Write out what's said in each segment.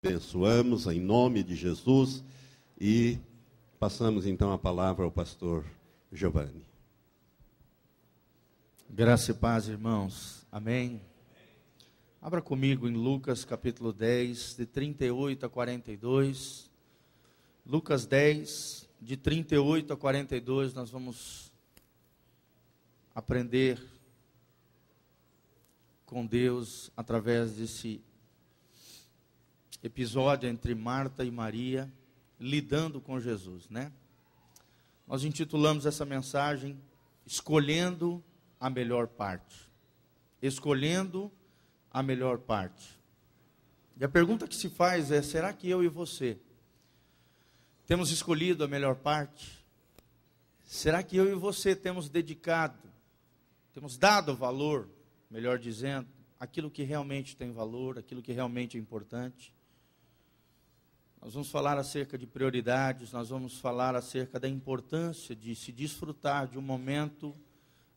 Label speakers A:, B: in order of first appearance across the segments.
A: abençoamos em nome de Jesus e passamos então a palavra ao pastor Giovanni.
B: Graça e paz, irmãos. Amém. Abra comigo em Lucas capítulo 10, de 38 a 42. Lucas 10, de 38 a 42, nós vamos aprender com Deus através desse episódio entre Marta e Maria lidando com Jesus, né? Nós intitulamos essa mensagem Escolhendo a melhor parte. Escolhendo a melhor parte. E a pergunta que se faz é: será que eu e você temos escolhido a melhor parte? Será que eu e você temos dedicado, temos dado valor, melhor dizendo, aquilo que realmente tem valor, aquilo que realmente é importante? Nós vamos falar acerca de prioridades, nós vamos falar acerca da importância de se desfrutar de um momento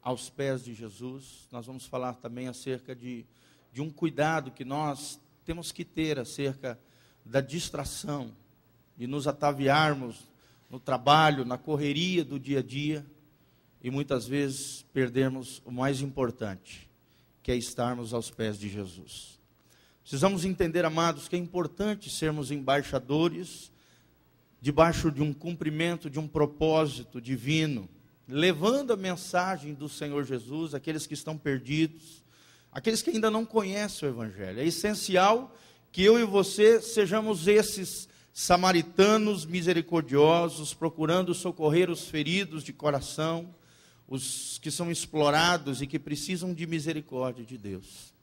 B: aos pés de Jesus. Nós vamos falar também acerca de, de um cuidado que nós temos que ter acerca da distração, de nos ataviarmos no trabalho, na correria do dia a dia e muitas vezes perdermos o mais importante, que é estarmos aos pés de Jesus. Precisamos entender, amados, que é importante sermos embaixadores debaixo de um cumprimento de um propósito divino, levando a mensagem do Senhor Jesus àqueles que estão perdidos, aqueles que ainda não conhecem o Evangelho. É essencial que eu e você sejamos esses samaritanos misericordiosos, procurando socorrer os feridos de coração, os que são explorados e que precisam de misericórdia de Deus.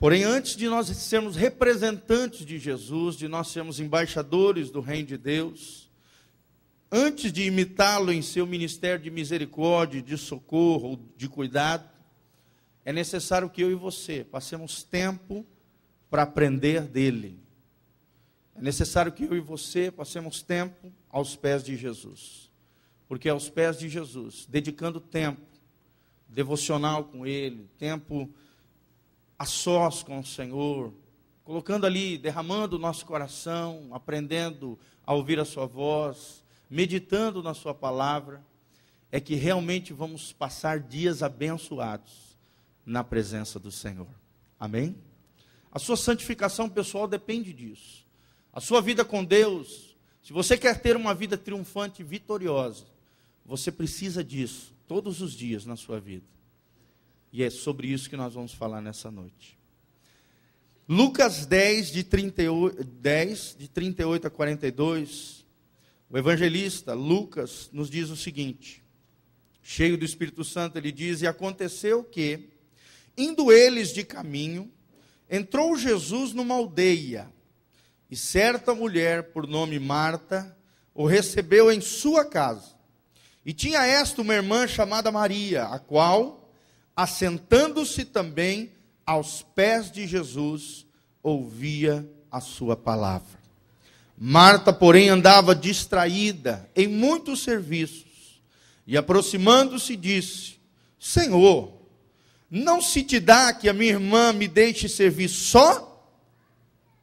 B: Porém, antes de nós sermos representantes de Jesus, de nós sermos embaixadores do Reino de Deus, antes de imitá-lo em seu ministério de misericórdia, de socorro, de cuidado, é necessário que eu e você passemos tempo para aprender dele. É necessário que eu e você passemos tempo aos pés de Jesus. Porque aos pés de Jesus, dedicando tempo devocional com ele, tempo a sós com o Senhor, colocando ali, derramando o nosso coração, aprendendo a ouvir a Sua voz, meditando na Sua palavra, é que realmente vamos passar dias abençoados na presença do Senhor. Amém? A sua santificação pessoal depende disso. A sua vida com Deus, se você quer ter uma vida triunfante e vitoriosa, você precisa disso todos os dias na sua vida. E é sobre isso que nós vamos falar nessa noite. Lucas 10, de 38, 10, de 38 a 42, o evangelista Lucas nos diz o seguinte: cheio do Espírito Santo, ele diz: E aconteceu que, indo eles de caminho, entrou Jesus numa aldeia, e certa mulher, por nome Marta, o recebeu em sua casa. E tinha esta uma irmã chamada Maria, a qual assentando-se também aos pés de Jesus, ouvia a sua palavra. Marta, porém, andava distraída em muitos serviços, e aproximando-se, disse: Senhor, não se te dá que a minha irmã me deixe servir só?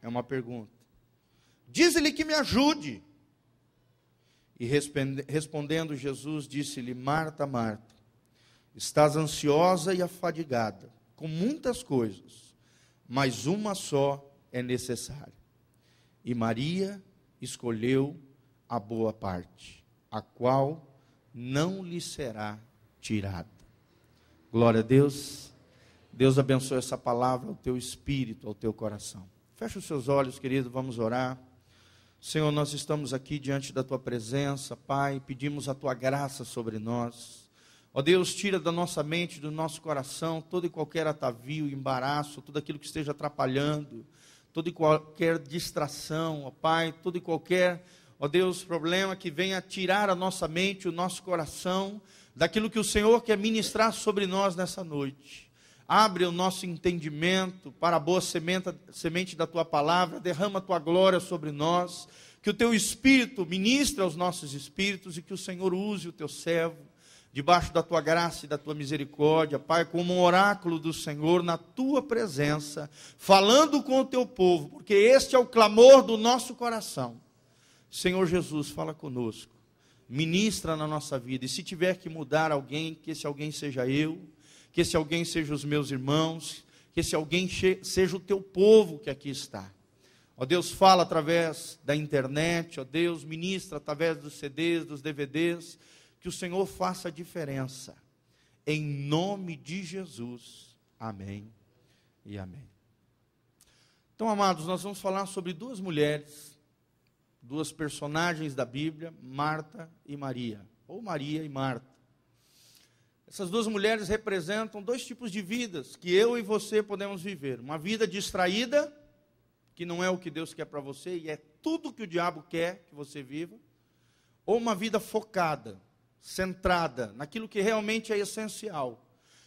B: É uma pergunta. Diz-lhe que me ajude. E respondendo Jesus, disse-lhe: Marta, Marta, Estás ansiosa e afadigada com muitas coisas, mas uma só é necessária. E Maria escolheu a boa parte, a qual não lhe será tirada. Glória a Deus. Deus abençoe essa palavra ao teu espírito, ao teu coração. Fecha os seus olhos, querido, vamos orar. Senhor, nós estamos aqui diante da tua presença, Pai, pedimos a tua graça sobre nós. Ó Deus, tira da nossa mente, do nosso coração, todo e qualquer atavio, embaraço, tudo aquilo que esteja atrapalhando, toda e qualquer distração, ó Pai, todo e qualquer, ó Deus, problema que venha tirar a nossa mente, o nosso coração, daquilo que o Senhor quer ministrar sobre nós nessa noite. Abre o nosso entendimento para a boa semente, semente da tua palavra, derrama a tua glória sobre nós, que o teu espírito ministre aos nossos espíritos e que o Senhor use o teu servo debaixo da tua graça e da tua misericórdia, Pai, como um oráculo do Senhor na tua presença, falando com o teu povo, porque este é o clamor do nosso coração. Senhor Jesus, fala conosco, ministra na nossa vida, e se tiver que mudar alguém, que esse alguém seja eu, que esse alguém seja os meus irmãos, que esse alguém seja o teu povo que aqui está. Ó Deus, fala através da internet, ó Deus, ministra através dos CDs, dos DVDs, que o Senhor faça a diferença. Em nome de Jesus. Amém e amém. Então, amados, nós vamos falar sobre duas mulheres, duas personagens da Bíblia, Marta e Maria, ou Maria e Marta. Essas duas mulheres representam dois tipos de vidas que eu e você podemos viver: uma vida distraída, que não é o que Deus quer para você e é tudo que o diabo quer que você viva, ou uma vida focada, centrada naquilo que realmente é essencial,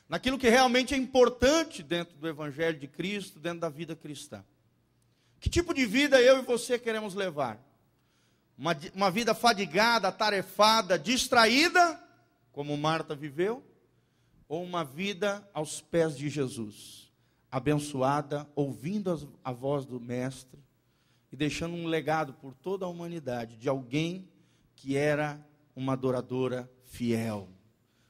B: naquilo que realmente é importante dentro do Evangelho de Cristo, dentro da vida cristã. Que tipo de vida eu e você queremos levar? Uma, uma vida fadigada, atarefada, distraída, como Marta viveu, ou uma vida aos pés de Jesus, abençoada, ouvindo a voz do Mestre e deixando um legado por toda a humanidade de alguém que era uma adoradora fiel,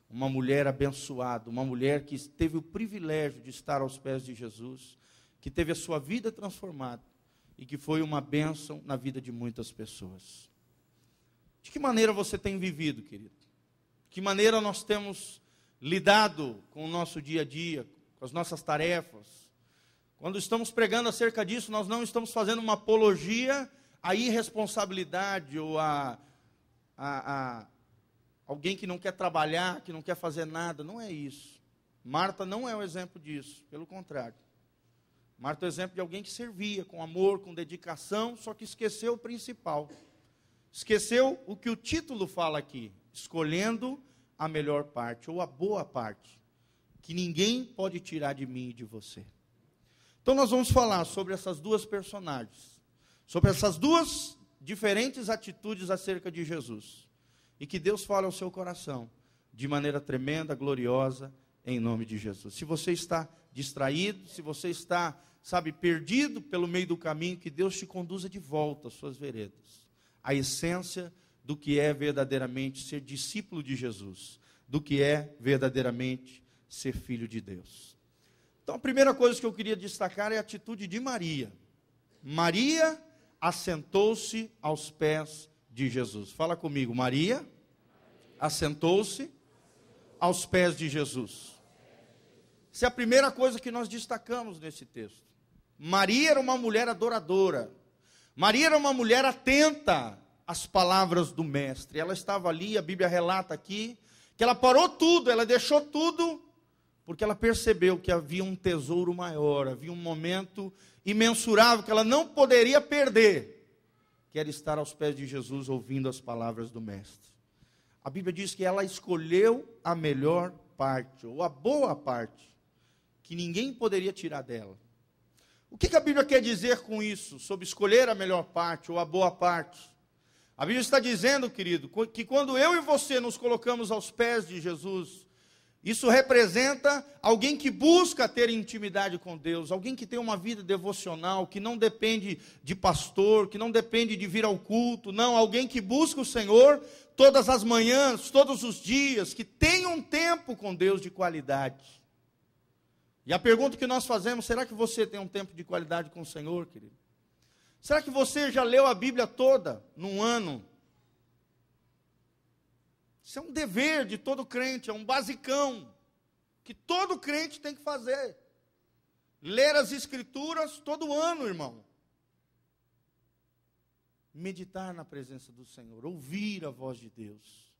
B: uma mulher abençoada, uma mulher que teve o privilégio de estar aos pés de Jesus, que teve a sua vida transformada e que foi uma bênção na vida de muitas pessoas. De que maneira você tem vivido, querido? De que maneira nós temos lidado com o nosso dia a dia, com as nossas tarefas? Quando estamos pregando acerca disso, nós não estamos fazendo uma apologia à irresponsabilidade ou a a, a alguém que não quer trabalhar, que não quer fazer nada. Não é isso. Marta não é o exemplo disso, pelo contrário. Marta é o exemplo de alguém que servia com amor, com dedicação, só que esqueceu o principal. Esqueceu o que o título fala aqui, escolhendo a melhor parte, ou a boa parte, que ninguém pode tirar de mim e de você. Então nós vamos falar sobre essas duas personagens, sobre essas duas diferentes atitudes acerca de Jesus. E que Deus fale ao seu coração de maneira tremenda, gloriosa, em nome de Jesus. Se você está distraído, se você está, sabe, perdido pelo meio do caminho, que Deus te conduza de volta às suas veredas. A essência do que é verdadeiramente ser discípulo de Jesus, do que é verdadeiramente ser filho de Deus. Então, a primeira coisa que eu queria destacar é a atitude de Maria. Maria assentou-se aos pés de Jesus. Fala comigo, Maria assentou-se aos pés de Jesus. Essa é a primeira coisa que nós destacamos nesse texto. Maria era uma mulher adoradora. Maria era uma mulher atenta às palavras do mestre. Ela estava ali, a Bíblia relata aqui, que ela parou tudo, ela deixou tudo, porque ela percebeu que havia um tesouro maior, havia um momento imensurável que ela não poderia perder, que era estar aos pés de Jesus ouvindo as palavras do Mestre. A Bíblia diz que ela escolheu a melhor parte, ou a boa parte, que ninguém poderia tirar dela. O que, que a Bíblia quer dizer com isso, sobre escolher a melhor parte ou a boa parte? A Bíblia está dizendo, querido, que quando eu e você nos colocamos aos pés de Jesus, isso representa alguém que busca ter intimidade com Deus, alguém que tem uma vida devocional, que não depende de pastor, que não depende de vir ao culto, não, alguém que busca o Senhor todas as manhãs, todos os dias, que tem um tempo com Deus de qualidade. E a pergunta que nós fazemos, será que você tem um tempo de qualidade com o Senhor, querido? Será que você já leu a Bíblia toda num ano? Isso é um dever de todo crente, é um basicão que todo crente tem que fazer. Ler as escrituras todo ano, irmão. Meditar na presença do Senhor, ouvir a voz de Deus.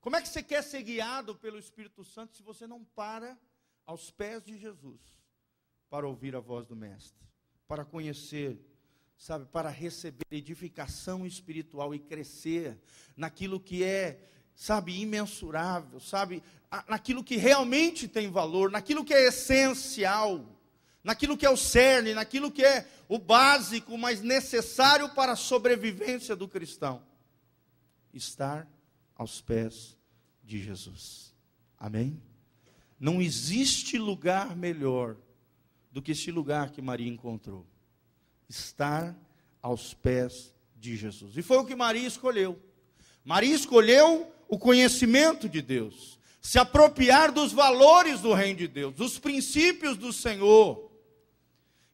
B: Como é que você quer ser guiado pelo Espírito Santo se você não para aos pés de Jesus para ouvir a voz do Mestre, para conhecer, sabe, para receber edificação espiritual e crescer naquilo que é sabe, imensurável, sabe, naquilo que realmente tem valor, naquilo que é essencial, naquilo que é o cerne, naquilo que é o básico, mas necessário para a sobrevivência do cristão. Estar aos pés de Jesus. Amém? Não existe lugar melhor do que este lugar que Maria encontrou. Estar aos pés de Jesus. E foi o que Maria escolheu. Maria escolheu o conhecimento de Deus, se apropriar dos valores do reino de Deus, dos princípios do Senhor.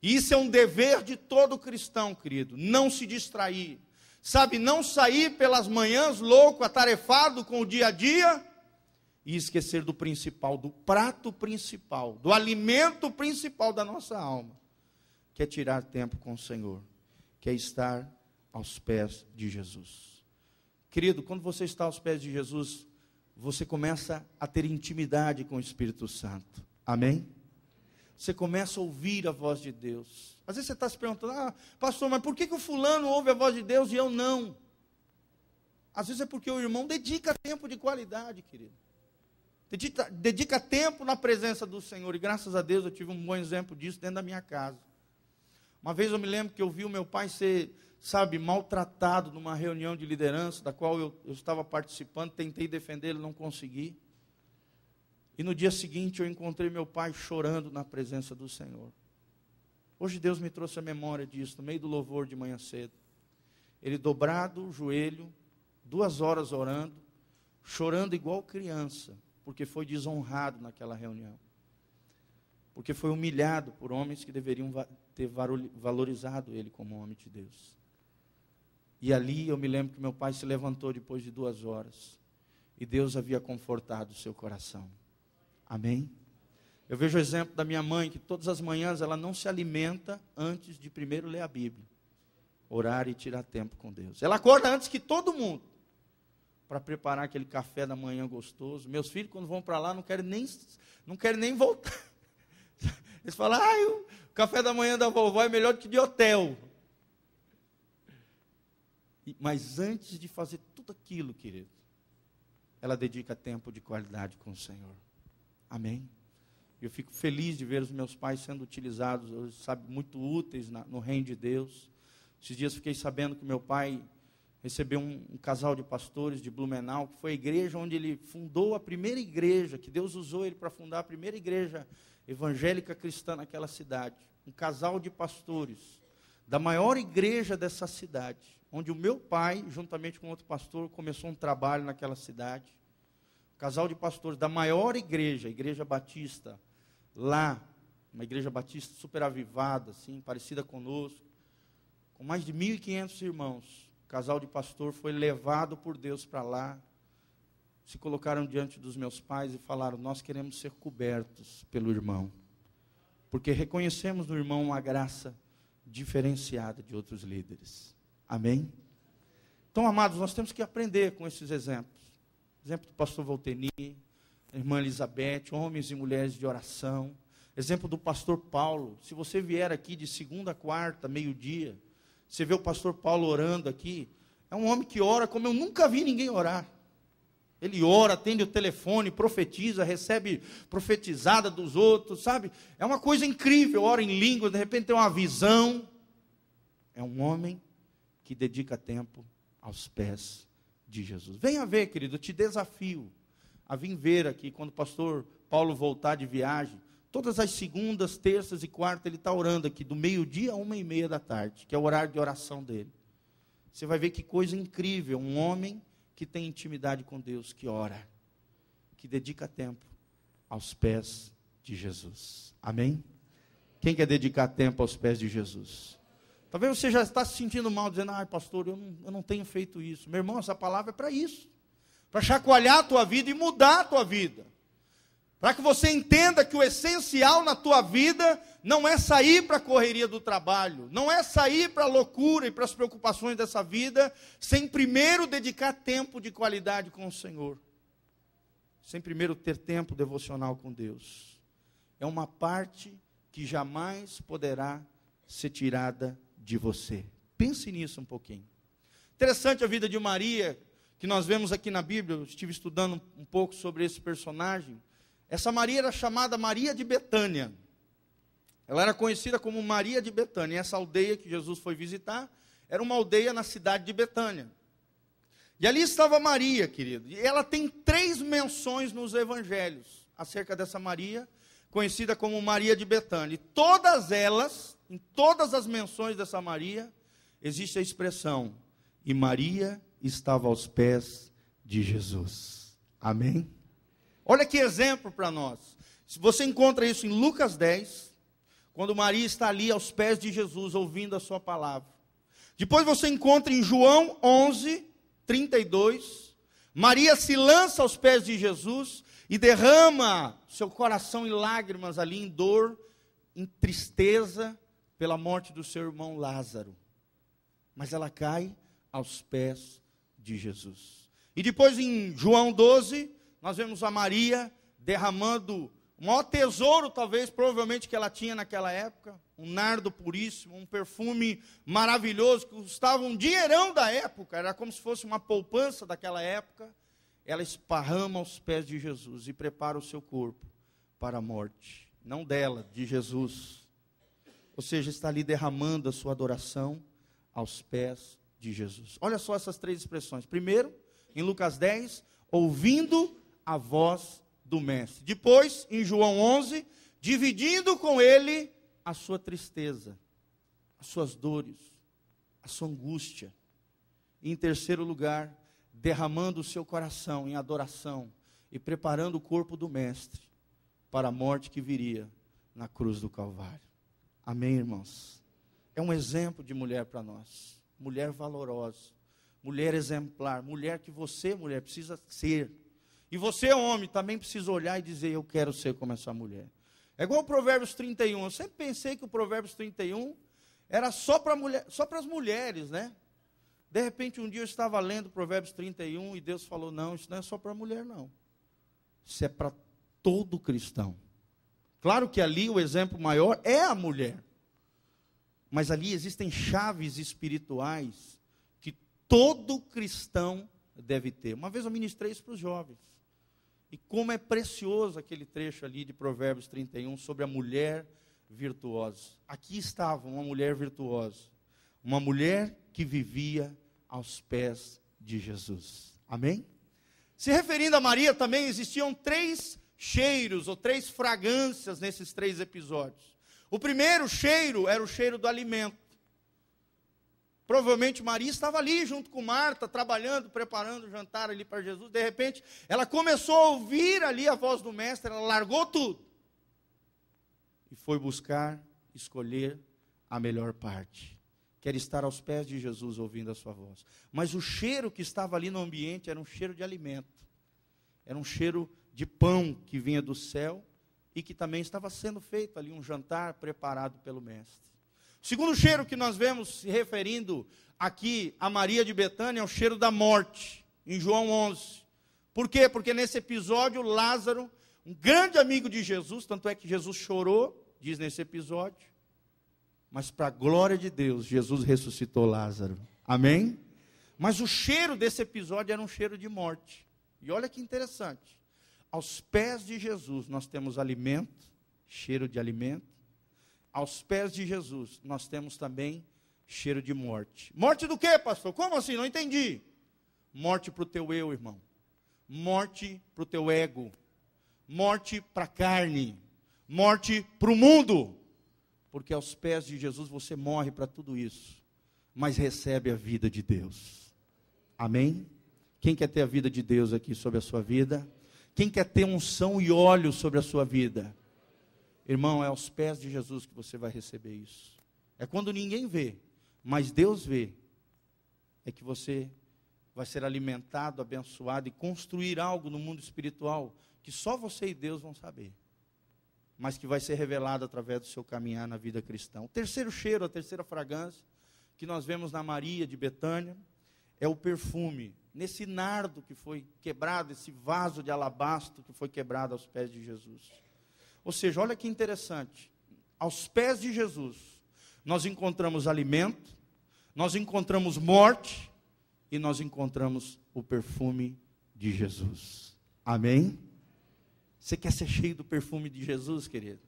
B: Isso é um dever de todo cristão, querido, não se distrair. Sabe, não sair pelas manhãs louco, atarefado com o dia a dia e esquecer do principal, do prato principal, do alimento principal da nossa alma, que é tirar tempo com o Senhor, que é estar aos pés de Jesus. Querido, quando você está aos pés de Jesus, você começa a ter intimidade com o Espírito Santo. Amém? Você começa a ouvir a voz de Deus. Às vezes você está se perguntando, ah, pastor, mas por que, que o fulano ouve a voz de Deus e eu não? Às vezes é porque o irmão dedica tempo de qualidade, querido. Dedica, dedica tempo na presença do Senhor. E graças a Deus eu tive um bom exemplo disso dentro da minha casa. Uma vez eu me lembro que eu vi o meu pai ser, sabe, maltratado numa reunião de liderança, da qual eu, eu estava participando, tentei defender, ele não consegui. E no dia seguinte eu encontrei meu pai chorando na presença do Senhor. Hoje Deus me trouxe a memória disso, no meio do louvor de manhã cedo. Ele dobrado o joelho, duas horas orando, chorando igual criança, porque foi desonrado naquela reunião. Porque foi humilhado por homens que deveriam ter valorizado ele como homem de Deus. E ali eu me lembro que meu pai se levantou depois de duas horas. E Deus havia confortado o seu coração. Amém? Eu vejo o exemplo da minha mãe, que todas as manhãs ela não se alimenta antes de primeiro ler a Bíblia, orar e tirar tempo com Deus. Ela acorda antes que todo mundo para preparar aquele café da manhã gostoso. Meus filhos, quando vão para lá, não querem nem, não querem nem voltar. Eles falam, ah, o café da manhã da vovó é melhor do que de hotel. Mas antes de fazer tudo aquilo, querido, ela dedica tempo de qualidade com o Senhor. Amém? Eu fico feliz de ver os meus pais sendo utilizados, sabe, muito úteis na, no reino de Deus. Esses dias fiquei sabendo que meu pai recebeu um, um, casal de pastores de Blumenau, que foi a igreja onde ele fundou a primeira igreja, que Deus usou ele para fundar a primeira igreja evangélica cristã naquela cidade. Um casal de pastores da maior igreja dessa cidade, onde o meu pai, juntamente com outro pastor, começou um trabalho naquela cidade. Um casal de pastores da maior igreja, Igreja Batista, lá, uma igreja batista super avivada, assim, parecida conosco, com mais de 1.500 irmãos casal de pastor foi levado por Deus para lá, se colocaram diante dos meus pais e falaram: Nós queremos ser cobertos pelo irmão, porque reconhecemos no irmão uma graça diferenciada de outros líderes. Amém? Então, amados, nós temos que aprender com esses exemplos. Exemplo do pastor Volteni, irmã Elizabeth, homens e mulheres de oração. Exemplo do pastor Paulo. Se você vier aqui de segunda a quarta, meio-dia, você vê o pastor Paulo orando aqui. É um homem que ora como eu nunca vi ninguém orar. Ele ora, atende o telefone, profetiza, recebe profetizada dos outros, sabe? É uma coisa incrível, ora em língua, de repente tem uma visão. É um homem que dedica tempo aos pés de Jesus. Venha ver, querido, eu te desafio a vir ver aqui, quando o pastor Paulo voltar de viagem, Todas as segundas, terças e quartas ele está orando aqui, do meio-dia a uma e meia da tarde, que é o horário de oração dele. Você vai ver que coisa incrível, um homem que tem intimidade com Deus, que ora, que dedica tempo aos pés de Jesus. Amém? Quem quer dedicar tempo aos pés de Jesus? Talvez você já está se sentindo mal, dizendo, ai pastor, eu não, eu não tenho feito isso. Meu irmão, essa palavra é para isso. Para chacoalhar a tua vida e mudar a tua vida. Para que você entenda que o essencial na tua vida não é sair para a correria do trabalho, não é sair para a loucura e para as preocupações dessa vida, sem primeiro dedicar tempo de qualidade com o Senhor, sem primeiro ter tempo devocional com Deus. É uma parte que jamais poderá ser tirada de você. Pense nisso um pouquinho. Interessante a vida de Maria, que nós vemos aqui na Bíblia, eu estive estudando um pouco sobre esse personagem. Essa Maria era chamada Maria de Betânia. Ela era conhecida como Maria de Betânia. Essa aldeia que Jesus foi visitar era uma aldeia na cidade de Betânia. E ali estava Maria, querido. E ela tem três menções nos evangelhos acerca dessa Maria, conhecida como Maria de Betânia. E todas elas, em todas as menções dessa Maria, existe a expressão: e Maria estava aos pés de Jesus. Amém? Olha que exemplo para nós. Se você encontra isso em Lucas 10, quando Maria está ali aos pés de Jesus, ouvindo a sua palavra. Depois você encontra em João 11, 32, Maria se lança aos pés de Jesus e derrama seu coração em lágrimas ali, em dor, em tristeza, pela morte do seu irmão Lázaro. Mas ela cai aos pés de Jesus. E depois em João 12, nós vemos a Maria derramando o maior tesouro, talvez, provavelmente, que ela tinha naquela época, um nardo puríssimo, um perfume maravilhoso, que custava um dinheirão da época, era como se fosse uma poupança daquela época. Ela esparrama aos pés de Jesus e prepara o seu corpo para a morte, não dela, de Jesus. Ou seja, está ali derramando a sua adoração aos pés de Jesus. Olha só essas três expressões. Primeiro, em Lucas 10, ouvindo a voz do Mestre. Depois, em João 11, dividindo com ele a sua tristeza, as suas dores, a sua angústia. E, em terceiro lugar, derramando o seu coração em adoração e preparando o corpo do Mestre para a morte que viria na cruz do Calvário. Amém, irmãos? É um exemplo de mulher para nós. Mulher valorosa, mulher exemplar, mulher que você, mulher, precisa ser e você, homem, também precisa olhar e dizer: Eu quero ser como essa mulher. É igual o Provérbios 31. Eu sempre pensei que o Provérbios 31 era só para mulher, só as mulheres, né? De repente, um dia eu estava lendo Provérbios 31 e Deus falou: Não, isso não é só para mulher, não. Isso é para todo cristão. Claro que ali o exemplo maior é a mulher. Mas ali existem chaves espirituais que todo cristão deve ter. Uma vez eu ministrei isso para os jovens. E como é precioso aquele trecho ali de Provérbios 31 sobre a mulher virtuosa. Aqui estava uma mulher virtuosa, uma mulher que vivia aos pés de Jesus. Amém? Se referindo a Maria, também existiam três cheiros ou três fragrâncias nesses três episódios. O primeiro cheiro era o cheiro do alimento. Provavelmente Maria estava ali junto com Marta, trabalhando, preparando o jantar ali para Jesus. De repente, ela começou a ouvir ali a voz do Mestre, ela largou tudo e foi buscar, escolher a melhor parte. Quer estar aos pés de Jesus ouvindo a sua voz. Mas o cheiro que estava ali no ambiente era um cheiro de alimento, era um cheiro de pão que vinha do céu e que também estava sendo feito ali um jantar preparado pelo Mestre. O segundo cheiro que nós vemos se referindo aqui a Maria de Betânia é o cheiro da morte, em João 11. Por quê? Porque nesse episódio, Lázaro, um grande amigo de Jesus, tanto é que Jesus chorou, diz nesse episódio, mas para a glória de Deus, Jesus ressuscitou Lázaro. Amém? Mas o cheiro desse episódio era um cheiro de morte. E olha que interessante. Aos pés de Jesus nós temos alimento, cheiro de alimento, aos pés de Jesus, nós temos também cheiro de morte. Morte do quê, pastor? Como assim? Não entendi. Morte para o teu eu, irmão. Morte para o teu ego. Morte para a carne. Morte para o mundo. Porque aos pés de Jesus você morre para tudo isso, mas recebe a vida de Deus. Amém? Quem quer ter a vida de Deus aqui sobre a sua vida? Quem quer ter unção e óleo sobre a sua vida? Irmão, é aos pés de Jesus que você vai receber isso. É quando ninguém vê, mas Deus vê, é que você vai ser alimentado, abençoado e construir algo no mundo espiritual que só você e Deus vão saber, mas que vai ser revelado através do seu caminhar na vida cristã. O terceiro cheiro, a terceira fragrância que nós vemos na Maria de Betânia é o perfume, nesse nardo que foi quebrado, esse vaso de alabastro que foi quebrado aos pés de Jesus. Ou seja, olha que interessante. Aos pés de Jesus, nós encontramos alimento, nós encontramos morte e nós encontramos o perfume de Jesus. Amém? Você quer ser cheio do perfume de Jesus, querido?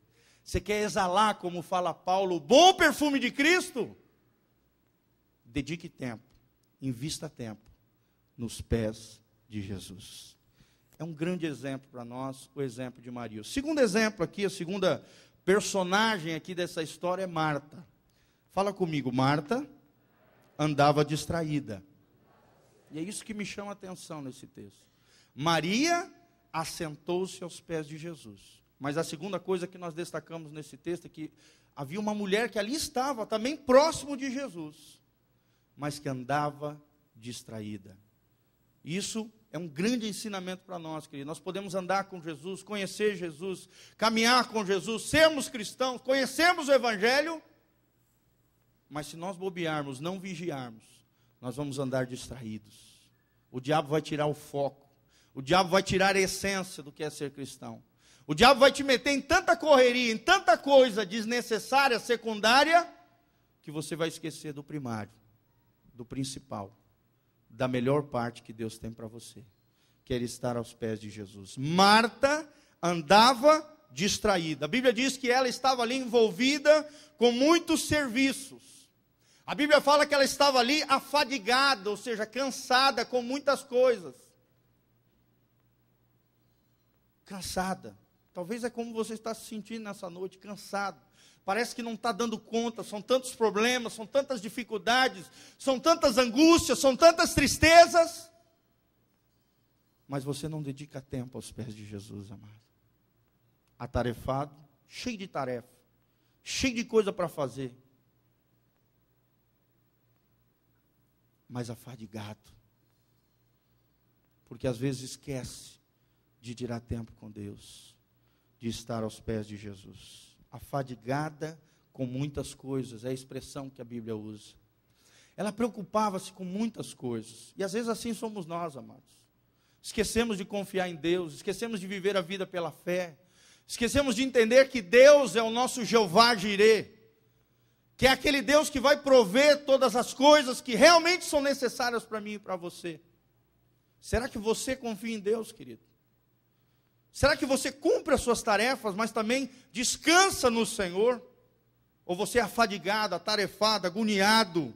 B: Você quer exalar, como fala Paulo, o bom perfume de Cristo? Dedique tempo, invista tempo nos pés de Jesus. É um grande exemplo para nós, o exemplo de Maria. O segundo exemplo aqui, a segunda personagem aqui dessa história é Marta. Fala comigo, Marta andava distraída. E é isso que me chama a atenção nesse texto. Maria assentou-se aos pés de Jesus. Mas a segunda coisa que nós destacamos nesse texto é que havia uma mulher que ali estava, também próximo de Jesus, mas que andava distraída. Isso é um grande ensinamento para nós, querido. Nós podemos andar com Jesus, conhecer Jesus, caminhar com Jesus, sermos cristãos, conhecermos o Evangelho, mas se nós bobearmos, não vigiarmos, nós vamos andar distraídos. O diabo vai tirar o foco, o diabo vai tirar a essência do que é ser cristão. O diabo vai te meter em tanta correria, em tanta coisa desnecessária, secundária, que você vai esquecer do primário, do principal, da melhor parte que Deus tem para você, que é estar aos pés de Jesus. Marta andava distraída. A Bíblia diz que ela estava ali envolvida com muitos serviços. A Bíblia fala que ela estava ali afadigada, ou seja, cansada com muitas coisas. Cansada. Talvez é como você está se sentindo nessa noite, cansado. Parece que não está dando conta, são tantos problemas, são tantas dificuldades, são tantas angústias, são tantas tristezas. Mas você não dedica tempo aos pés de Jesus, amado. Atarefado, cheio de tarefa, cheio de coisa para fazer. Mas afadigado. Porque às vezes esquece de tirar tempo com Deus de estar aos pés de Jesus. Afadigada com muitas coisas, é a expressão que a Bíblia usa. Ela preocupava-se com muitas coisas. E às vezes assim somos nós, amados. Esquecemos de confiar em Deus, esquecemos de viver a vida pela fé, esquecemos de entender que Deus é o nosso Jeová Jirê, que é aquele Deus que vai prover todas as coisas que realmente são necessárias para mim e para você. Será que você confia em Deus, querido? Será que você cumpre as suas tarefas, mas também descansa no Senhor? Ou você é afadigado, atarefado, agoniado,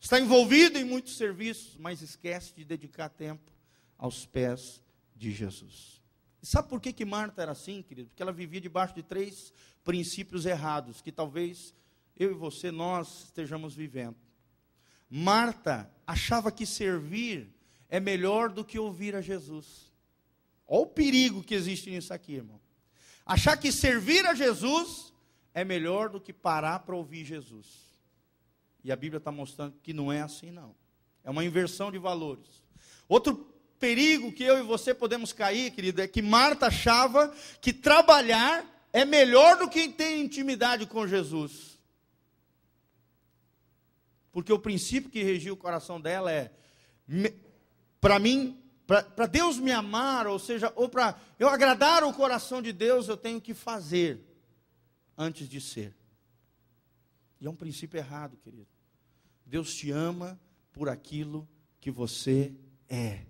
B: está envolvido em muitos serviços, mas esquece de dedicar tempo aos pés de Jesus? E sabe por que, que Marta era assim, querido? Porque ela vivia debaixo de três princípios errados, que talvez eu e você, nós estejamos vivendo. Marta achava que servir é melhor do que ouvir a Jesus. Olha o perigo que existe nisso aqui, irmão. Achar que servir a Jesus é melhor do que parar para ouvir Jesus. E a Bíblia está mostrando que não é assim, não. É uma inversão de valores. Outro perigo que eu e você podemos cair, querido, é que Marta achava que trabalhar é melhor do que ter intimidade com Jesus. Porque o princípio que regia o coração dela é: para mim, para Deus me amar, ou seja, ou para eu agradar o coração de Deus, eu tenho que fazer antes de ser. E é um princípio errado, querido. Deus te ama por aquilo que você é.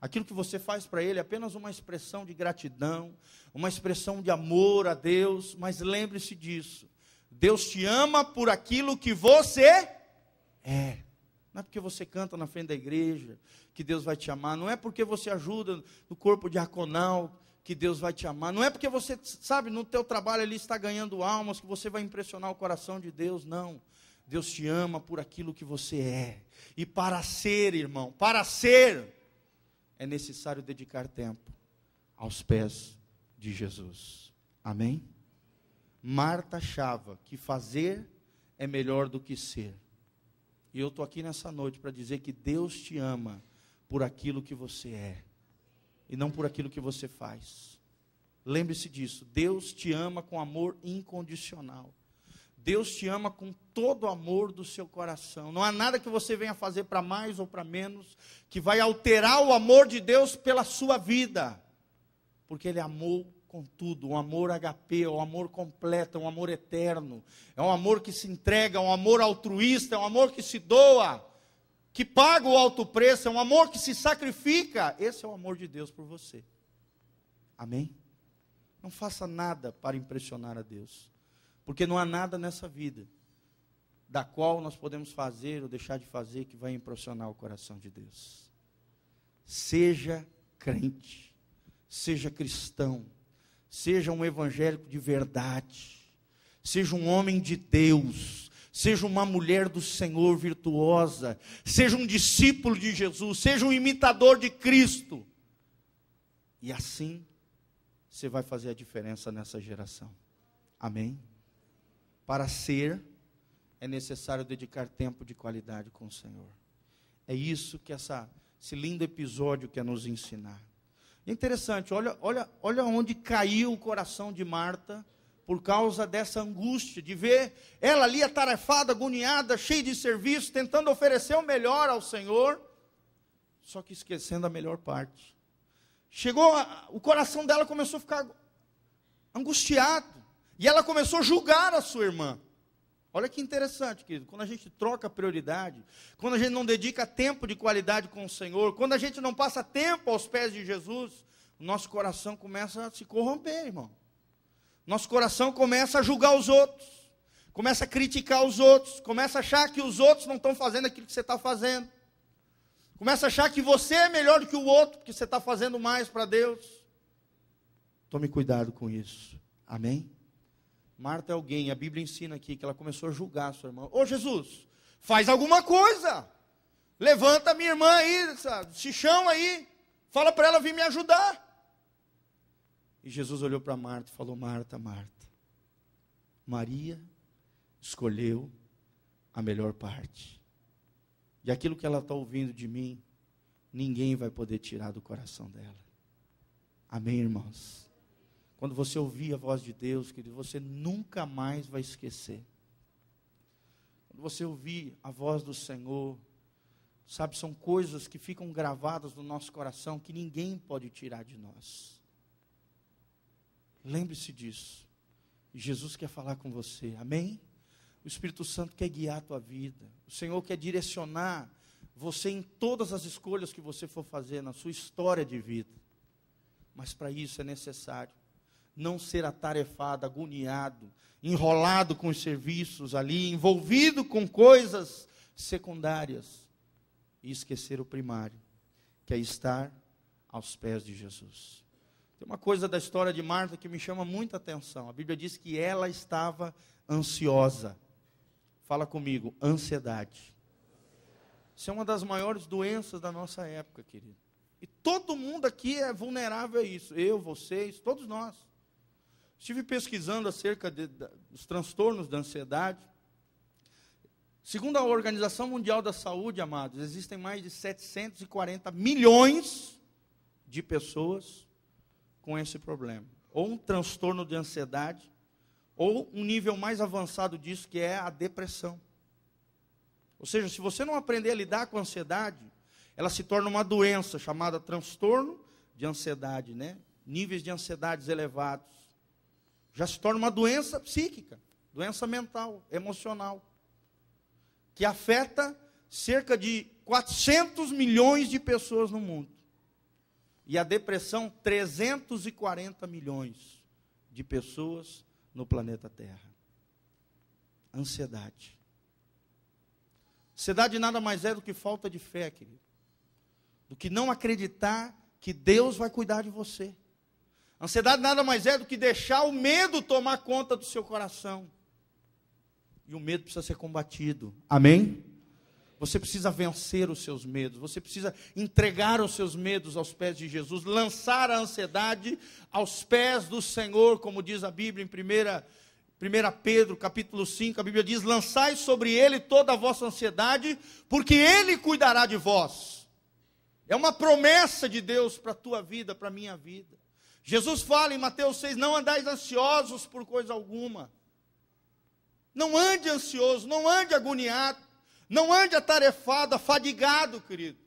B: Aquilo que você faz para Ele é apenas uma expressão de gratidão, uma expressão de amor a Deus, mas lembre-se disso. Deus te ama por aquilo que você é. Não é porque você canta na frente da igreja que Deus vai te amar. Não é porque você ajuda no corpo diaconal que Deus vai te amar. Não é porque você, sabe, no teu trabalho ali está ganhando almas que você vai impressionar o coração de Deus. Não. Deus te ama por aquilo que você é. E para ser, irmão, para ser, é necessário dedicar tempo aos pés de Jesus. Amém? Marta achava que fazer é melhor do que ser. E eu estou aqui nessa noite para dizer que Deus te ama por aquilo que você é e não por aquilo que você faz. Lembre-se disso. Deus te ama com amor incondicional. Deus te ama com todo o amor do seu coração. Não há nada que você venha fazer para mais ou para menos que vai alterar o amor de Deus pela sua vida. Porque Ele amou com tudo, um amor HP, um amor completo, um amor eterno, é um amor que se entrega, é um amor altruísta, é um amor que se doa, que paga o alto preço, é um amor que se sacrifica. Esse é o amor de Deus por você. Amém? Não faça nada para impressionar a Deus, porque não há nada nessa vida da qual nós podemos fazer ou deixar de fazer que vai impressionar o coração de Deus. seja crente, seja cristão, seja um evangélico de verdade, seja um homem de Deus, seja uma mulher do Senhor virtuosa, seja um discípulo de Jesus, seja um imitador de Cristo. E assim você vai fazer a diferença nessa geração. Amém? Para ser, é necessário dedicar tempo de qualidade com o Senhor. É isso que essa, esse lindo episódio quer nos ensinar. É interessante, olha, olha, olha onde caiu o coração de Marta por causa dessa angústia de ver ela ali atarefada, agoniada, cheia de serviço, tentando oferecer o melhor ao Senhor, só que esquecendo a melhor parte. Chegou, a, o coração dela começou a ficar angustiado, e ela começou a julgar a sua irmã. Olha que interessante, querido. Quando a gente troca prioridade, quando a gente não dedica tempo de qualidade com o Senhor, quando a gente não passa tempo aos pés de Jesus, nosso coração começa a se corromper, irmão. Nosso coração começa a julgar os outros, começa a criticar os outros, começa a achar que os outros não estão fazendo aquilo que você está fazendo. Começa a achar que você é melhor do que o outro, porque você está fazendo mais para Deus. Tome cuidado com isso. Amém? Marta é alguém, a Bíblia ensina aqui que ela começou a julgar a sua irmã. Ô Jesus, faz alguma coisa. Levanta minha irmã aí, se chama aí. Fala para ela vir me ajudar. E Jesus olhou para Marta e falou: Marta, Marta, Maria escolheu a melhor parte. E aquilo que ela está ouvindo de mim, ninguém vai poder tirar do coração dela. Amém, irmãos? Quando você ouvir a voz de Deus, querido, você nunca mais vai esquecer. Quando você ouvir a voz do Senhor, sabe, são coisas que ficam gravadas no nosso coração que ninguém pode tirar de nós. Lembre-se disso. Jesus quer falar com você, amém? O Espírito Santo quer guiar a tua vida. O Senhor quer direcionar você em todas as escolhas que você for fazer na sua história de vida. Mas para isso é necessário não ser atarefado, agoniado, enrolado com os serviços ali, envolvido com coisas secundárias e esquecer o primário, que é estar aos pés de Jesus. Tem uma coisa da história de Marta que me chama muita atenção. A Bíblia diz que ela estava ansiosa. Fala comigo, ansiedade. Isso é uma das maiores doenças da nossa época, querido. E todo mundo aqui é vulnerável a isso. Eu, vocês, todos nós. Estive pesquisando acerca de, de, dos transtornos da ansiedade. Segundo a Organização Mundial da Saúde, amados, existem mais de 740 milhões de pessoas com esse problema. Ou um transtorno de ansiedade, ou um nível mais avançado disso, que é a depressão. Ou seja, se você não aprender a lidar com a ansiedade, ela se torna uma doença chamada transtorno de ansiedade, né? Níveis de ansiedades elevados já se torna uma doença psíquica, doença mental, emocional, que afeta cerca de 400 milhões de pessoas no mundo. E a depressão, 340 milhões de pessoas no planeta Terra. Ansiedade. Ansiedade nada mais é do que falta de fé, querido. Do que não acreditar que Deus vai cuidar de você. Ansiedade nada mais é do que deixar o medo tomar conta do seu coração. E o medo precisa ser combatido. Amém? Você precisa vencer os seus medos, você precisa entregar os seus medos aos pés de Jesus, lançar a ansiedade aos pés do Senhor, como diz a Bíblia em 1, 1 Pedro, capítulo 5, a Bíblia diz: Lançai sobre ele toda a vossa ansiedade, porque ele cuidará de vós. É uma promessa de Deus para a tua vida, para a minha vida. Jesus fala em Mateus 6: Não andais ansiosos por coisa alguma. Não ande ansioso, não ande agoniado, não ande atarefado, afadigado, querido.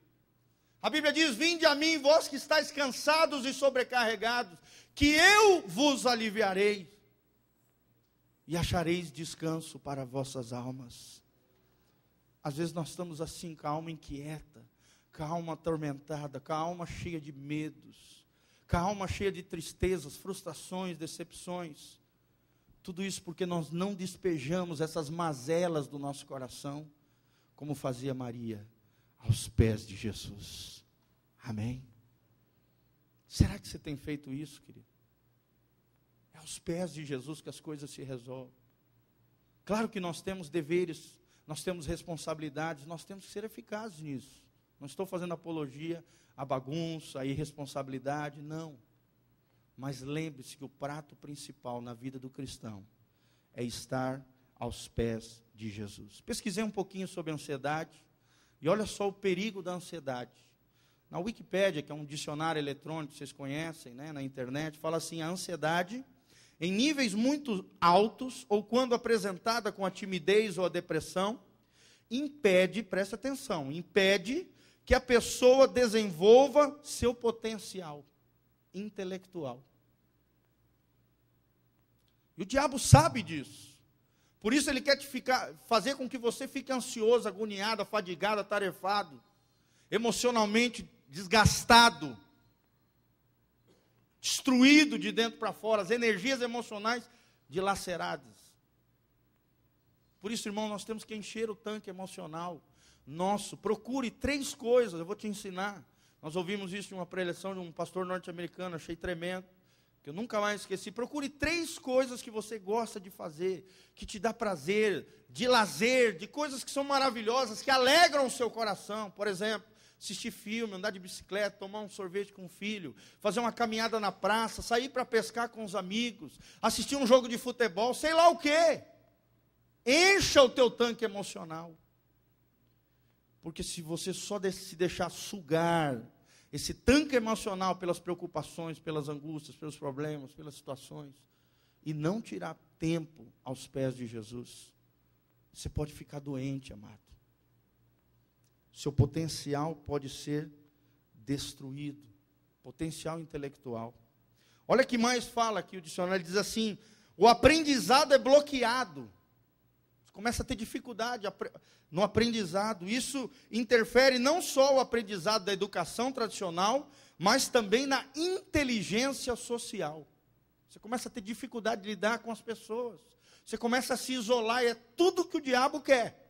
B: A Bíblia diz: Vinde a mim, vós que estáis cansados e sobrecarregados, que eu vos aliviarei e achareis descanso para vossas almas. Às vezes nós estamos assim, com a alma inquieta, com a alma atormentada, com a alma cheia de medos com a alma cheia de tristezas, frustrações, decepções. Tudo isso porque nós não despejamos essas mazelas do nosso coração, como fazia Maria, aos pés de Jesus. Amém? Será que você tem feito isso, querido? É aos pés de Jesus que as coisas se resolvem. Claro que nós temos deveres, nós temos responsabilidades, nós temos que ser eficazes nisso. Não estou fazendo apologia à bagunça, à irresponsabilidade, não. Mas lembre-se que o prato principal na vida do cristão é estar aos pés de Jesus. Pesquisei um pouquinho sobre ansiedade e olha só o perigo da ansiedade. Na Wikipédia, que é um dicionário eletrônico, vocês conhecem, né, na internet, fala assim: a ansiedade em níveis muito altos, ou quando apresentada com a timidez ou a depressão, impede, presta atenção, impede que a pessoa desenvolva seu potencial intelectual. E o diabo sabe disso. Por isso ele quer te ficar, fazer com que você fique ansioso, agoniado, afadigado, atarefado, emocionalmente desgastado destruído de dentro para fora, as energias emocionais dilaceradas. Por isso, irmão, nós temos que encher o tanque emocional nosso. Procure três coisas, eu vou te ensinar. Nós ouvimos isso em uma preleção de um pastor norte-americano, achei tremendo, que eu nunca mais esqueci. Procure três coisas que você gosta de fazer, que te dá prazer, de lazer, de coisas que são maravilhosas, que alegram o seu coração. Por exemplo, assistir filme, andar de bicicleta, tomar um sorvete com o filho, fazer uma caminhada na praça, sair para pescar com os amigos, assistir um jogo de futebol, sei lá o quê. Encha o teu tanque emocional. Porque se você só se deixar sugar esse tanque emocional pelas preocupações, pelas angústias, pelos problemas, pelas situações, e não tirar tempo aos pés de Jesus, você pode ficar doente, amado seu potencial pode ser destruído potencial intelectual. Olha que mais fala aqui o dicionário, diz assim: o aprendizado é bloqueado. Começa a ter dificuldade no aprendizado. Isso interfere não só o aprendizado da educação tradicional, mas também na inteligência social. Você começa a ter dificuldade de lidar com as pessoas. Você começa a se isolar, e é tudo que o diabo quer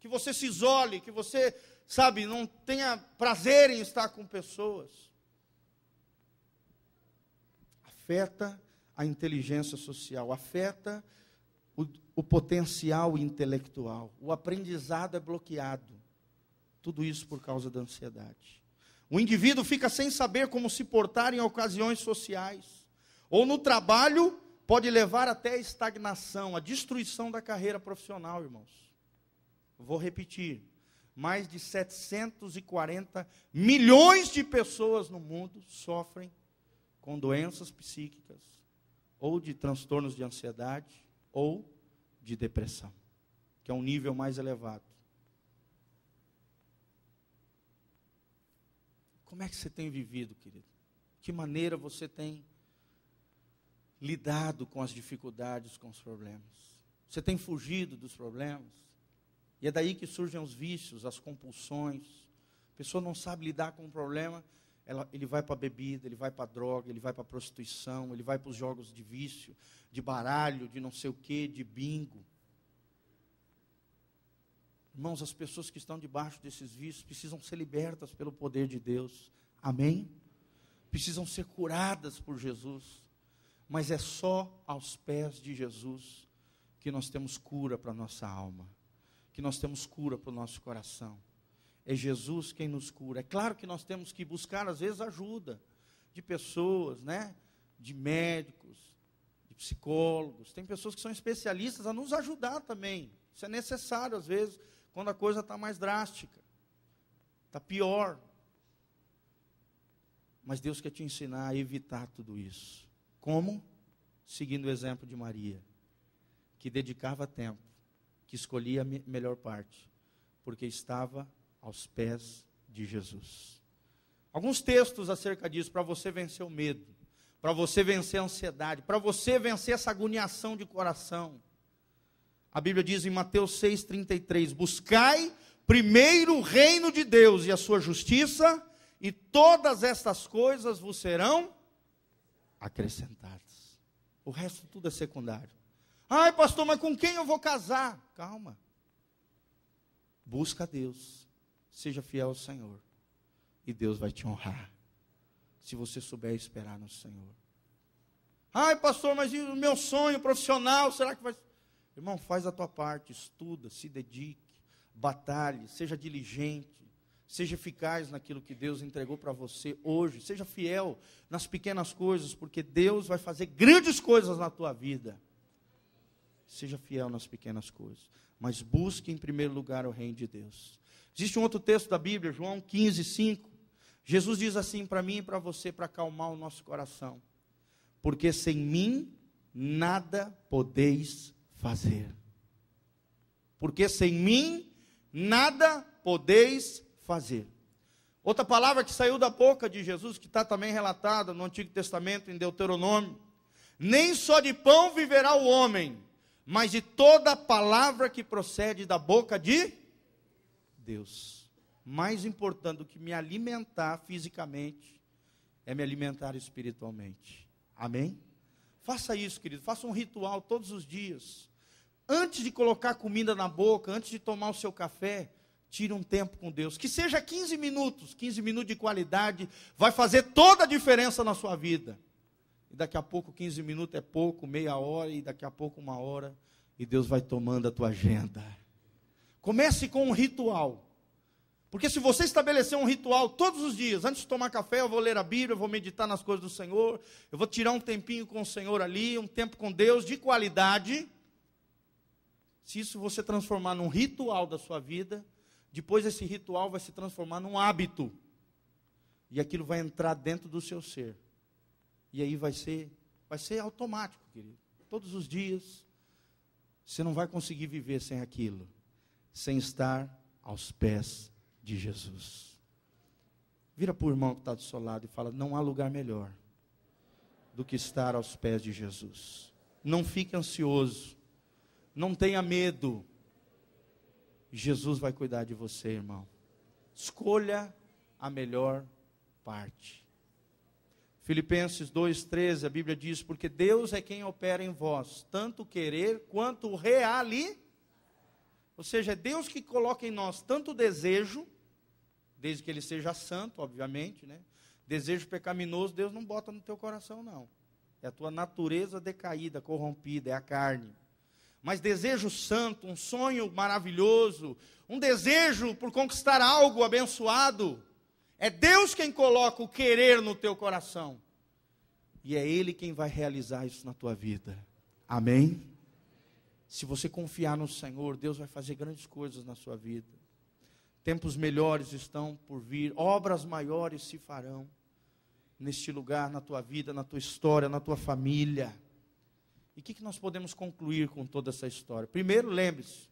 B: que você se isole, que você, sabe, não tenha prazer em estar com pessoas. Afeta a inteligência social, afeta o, o potencial intelectual. O aprendizado é bloqueado. Tudo isso por causa da ansiedade. O indivíduo fica sem saber como se portar em ocasiões sociais. Ou no trabalho, pode levar até a estagnação, a destruição da carreira profissional, irmãos. Vou repetir. Mais de 740 milhões de pessoas no mundo sofrem com doenças psíquicas, ou de transtornos de ansiedade, ou de depressão, que é um nível mais elevado. Como é que você tem vivido, querido? Que maneira você tem lidado com as dificuldades, com os problemas? Você tem fugido dos problemas? E é daí que surgem os vícios, as compulsões. A pessoa não sabe lidar com o problema, ela, ele vai para a bebida, ele vai para a droga, ele vai para a prostituição, ele vai para os jogos de vício, de baralho, de não sei o que, de bingo. Irmãos, as pessoas que estão debaixo desses vícios precisam ser libertas pelo poder de Deus. Amém? Precisam ser curadas por Jesus. Mas é só aos pés de Jesus que nós temos cura para a nossa alma que nós temos cura para o nosso coração. É Jesus quem nos cura. É claro que nós temos que buscar, às vezes, ajuda de pessoas, né? de médicos, de psicólogos. Tem pessoas que são especialistas a nos ajudar também. Isso é necessário, às vezes, quando a coisa está mais drástica, está pior. Mas Deus quer te ensinar a evitar tudo isso. Como? Seguindo o exemplo de Maria, que dedicava tempo que escolhia a melhor parte, porque estava aos pés de Jesus. Alguns textos acerca disso, para você vencer o medo, para você vencer a ansiedade, para você vencer essa agoniação de coração. A Bíblia diz em Mateus 6,33: Buscai primeiro o reino de Deus e a sua justiça, e todas estas coisas vos serão acrescentadas. O resto tudo é secundário. Ai, pastor, mas com quem eu vou casar? Calma. Busca Deus. Seja fiel ao Senhor. e Deus vai te honrar. Se você souber esperar no Senhor. Ai, pastor, mas o meu sonho profissional? Será que vai. Irmão, faz a tua parte, estuda, se dedique, batalhe, seja diligente, seja eficaz naquilo que Deus entregou para você hoje, seja fiel nas pequenas coisas, porque Deus vai fazer grandes coisas na tua vida. Seja fiel nas pequenas coisas, mas busque em primeiro lugar o reino de Deus. Existe um outro texto da Bíblia, João 15, 5. Jesus diz assim para mim e para você, para acalmar o nosso coração: Porque sem mim nada podeis fazer. Porque sem mim nada podeis fazer. Outra palavra que saiu da boca de Jesus, que está também relatada no Antigo Testamento, em Deuteronômio: Nem só de pão viverá o homem, mas de toda palavra que procede da boca de Deus. Mais importante do que me alimentar fisicamente, é me alimentar espiritualmente. Amém? Faça isso, querido. Faça um ritual todos os dias. Antes de colocar comida na boca, antes de tomar o seu café, tire um tempo com Deus. Que seja 15 minutos, 15 minutos de qualidade, vai fazer toda a diferença na sua vida. E daqui a pouco 15 minutos é pouco, meia hora, e daqui a pouco uma hora, e Deus vai tomando a tua agenda. Comece com um ritual. Porque se você estabelecer um ritual todos os dias, antes de tomar café, eu vou ler a Bíblia, eu vou meditar nas coisas do Senhor, eu vou tirar um tempinho com o Senhor ali, um tempo com Deus de qualidade. Se isso você transformar num ritual da sua vida, depois esse ritual vai se transformar num hábito. E aquilo vai entrar dentro do seu ser. E aí vai ser, vai ser automático, querido. Todos os dias você não vai conseguir viver sem aquilo, sem estar aos pés de Jesus. Vira para o irmão que está do seu lado e fala: não há lugar melhor do que estar aos pés de Jesus. Não fique ansioso, não tenha medo. Jesus vai cuidar de você, irmão. Escolha a melhor parte. Filipenses 2,13, a Bíblia diz: Porque Deus é quem opera em vós, tanto querer quanto realizar. Ou seja, é Deus que coloca em nós tanto desejo, desde que ele seja santo, obviamente, né? Desejo pecaminoso, Deus não bota no teu coração, não. É a tua natureza decaída, corrompida, é a carne. Mas desejo santo, um sonho maravilhoso, um desejo por conquistar algo abençoado, é Deus quem coloca o querer no teu coração. E é Ele quem vai realizar isso na tua vida. Amém? Se você confiar no Senhor, Deus vai fazer grandes coisas na sua vida. Tempos melhores estão por vir, obras maiores se farão neste lugar, na tua vida, na tua história, na tua família. E o que, que nós podemos concluir com toda essa história? Primeiro, lembre-se,